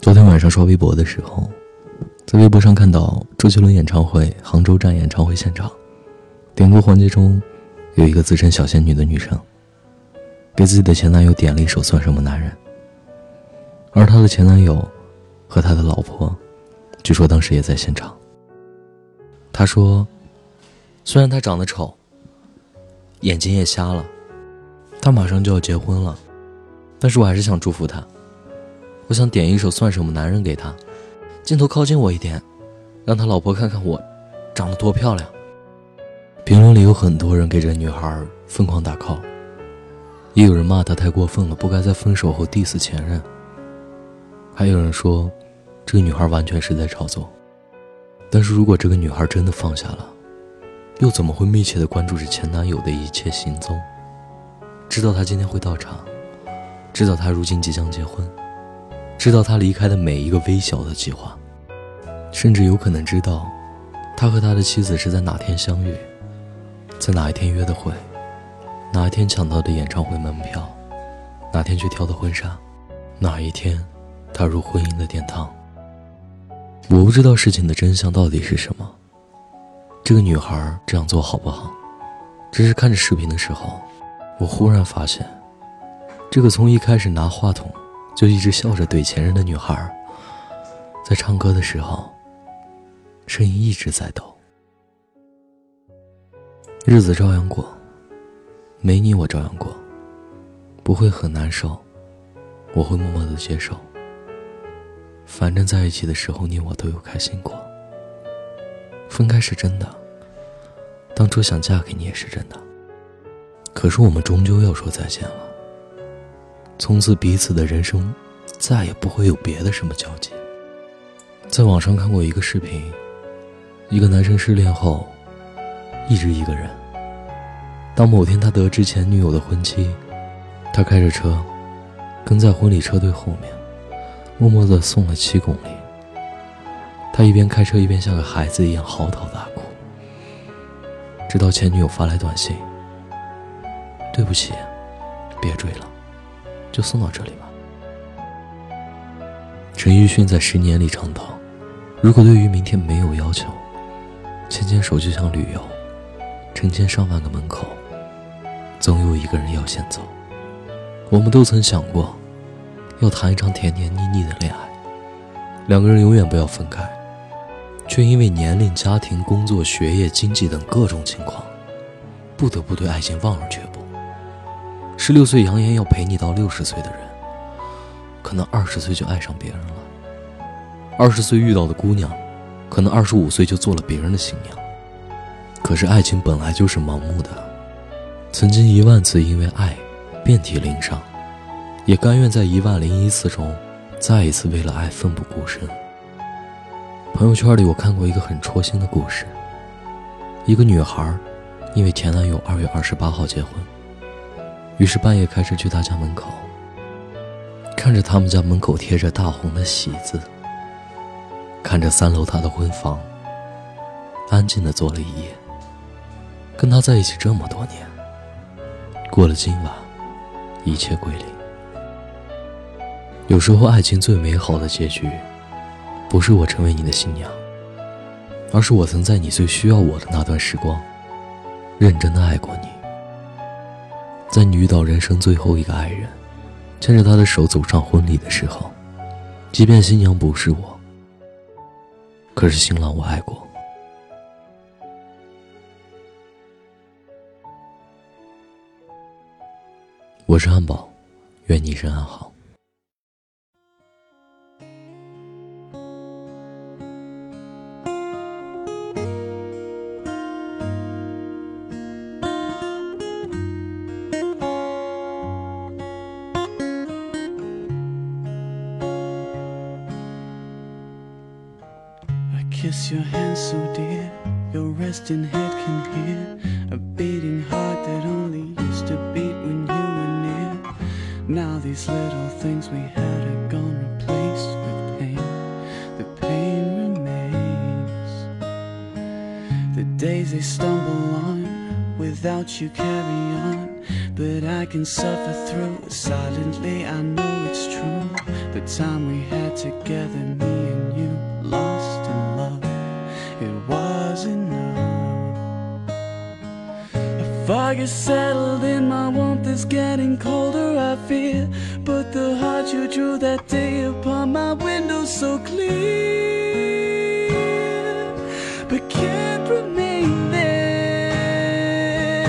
昨天晚上刷微博的时候，在微博上看到周杰伦演唱会杭州站演唱会现场，点歌环节中，有一个自称小仙女的女生，给自己的前男友点了一首《算什么男人》，而她的前男友和他的老婆，据说当时也在现场。他说：“虽然他长得丑，眼睛也瞎了，他马上就要结婚了，但是我还是想祝福他。”我想点一首《算什么男人》给他，镜头靠近我一点，让他老婆看看我长得多漂亮。评论里有很多人给这女孩疯狂打 call，也有人骂她太过分了，不该在分手后 diss 前任。还有人说，这个女孩完全是在炒作。但是如果这个女孩真的放下了，又怎么会密切的关注着前男友的一切行踪？知道他今天会到场，知道他如今即将结婚。知道他离开的每一个微小的计划，甚至有可能知道，他和他的妻子是在哪天相遇，在哪一天约的会，哪一天抢到的演唱会门票，哪天去挑的婚纱，哪一天踏入婚姻的殿堂。我不知道事情的真相到底是什么，这个女孩这样做好不好？只是看着视频的时候，我忽然发现，这个从一开始拿话筒。就一直笑着怼前任的女孩，在唱歌的时候，声音一直在抖。日子照样过，没你我照样过，不会很难受，我会默默的接受。反正在一起的时候，你我都有开心过。分开是真的，当初想嫁给你也是真的，可是我们终究要说再见了。从此，彼此的人生再也不会有别的什么交集。在网上看过一个视频，一个男生失恋后一直一个人。当某天他得知前女友的婚期，他开着车跟在婚礼车队后面，默默地送了七公里。他一边开车一边像个孩子一样嚎啕大哭，直到前女友发来短信：“对不起，别追了。”就送到这里吧。陈奕迅在《十年》里唱道：“如果对于明天没有要求，牵牵手就像旅游，成千上万个门口，总有一个人要先走。”我们都曾想过，要谈一场甜甜腻腻的恋爱，两个人永远不要分开，却因为年龄、家庭、工作、学业、经济等各种情况，不得不对爱情望而却步。十六岁扬言要陪你到六十岁的人，可能二十岁就爱上别人了；二十岁遇到的姑娘，可能二十五岁就做了别人的新娘。可是爱情本来就是盲目的，曾经一万次因为爱遍体鳞伤，也甘愿在一万零一次中，再一次为了爱奋不顾身。朋友圈里我看过一个很戳心的故事：一个女孩，因为前男友二月二十八号结婚。于是半夜开车去他家门口，看着他们家门口贴着大红的喜字，看着三楼他的婚房，安静的坐了一夜。跟他在一起这么多年，过了今晚，一切归零。有时候，爱情最美好的结局，不是我成为你的新娘，而是我曾在你最需要我的那段时光，认真的爱过你。在你遇到人生最后一个爱人，牵着他的手走上婚礼的时候，即便新娘不是我，可是新郎我爱过。我是汉堡，愿你一生安好。Kiss your hand so dear, your resting head can hear a beating heart that only used to beat when you were near. Now these little things we had are gone replaced with pain. The pain remains. The days they stumble on, without you carry on. But I can suffer through silently, I know it's true. The time we had together, Fog is settled in, my warmth is getting colder, I fear. But the heart you drew that day upon my window so clear, but can't remain there.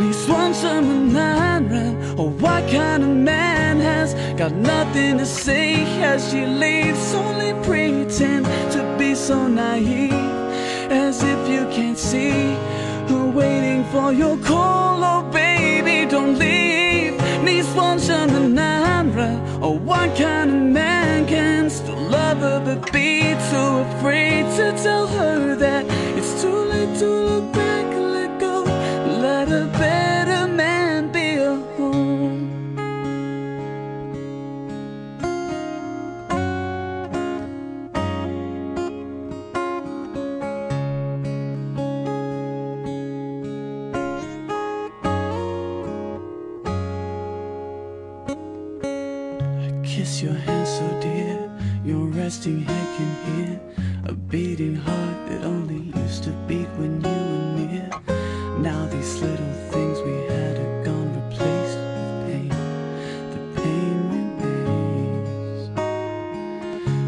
Needs one summer night run. Oh, what kind of man has got nothing to say as she leaves? Only pretend to be so naive, as if you can't see her waiting for your call. Oh, baby, don't leave. Needs one night run. Oh, what kind of man can still love her but be too afraid to tell her that kiss your hand so dear, your resting head can hear a beating heart that only used to beat when you were near. Now these little things we had are gone, replaced with pain. The pain remains.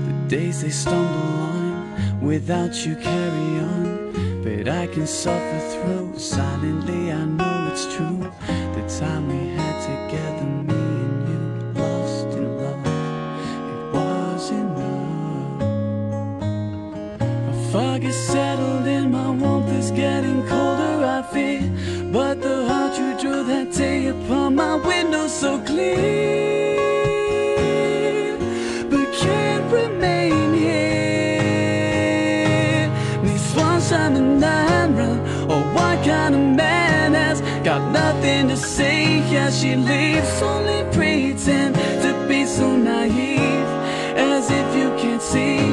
The days they stumble on, without you carry on. But I can suffer through silently, I know it's true. The time we had together, fog is settled in, my warmth is getting colder, I fear. But the heart you drew that day upon my window so clear, but can't remain here. Needs one summer night run. Oh, what kind of man has got nothing to say as she leaves? Only pretend to be so naive, as if you can't see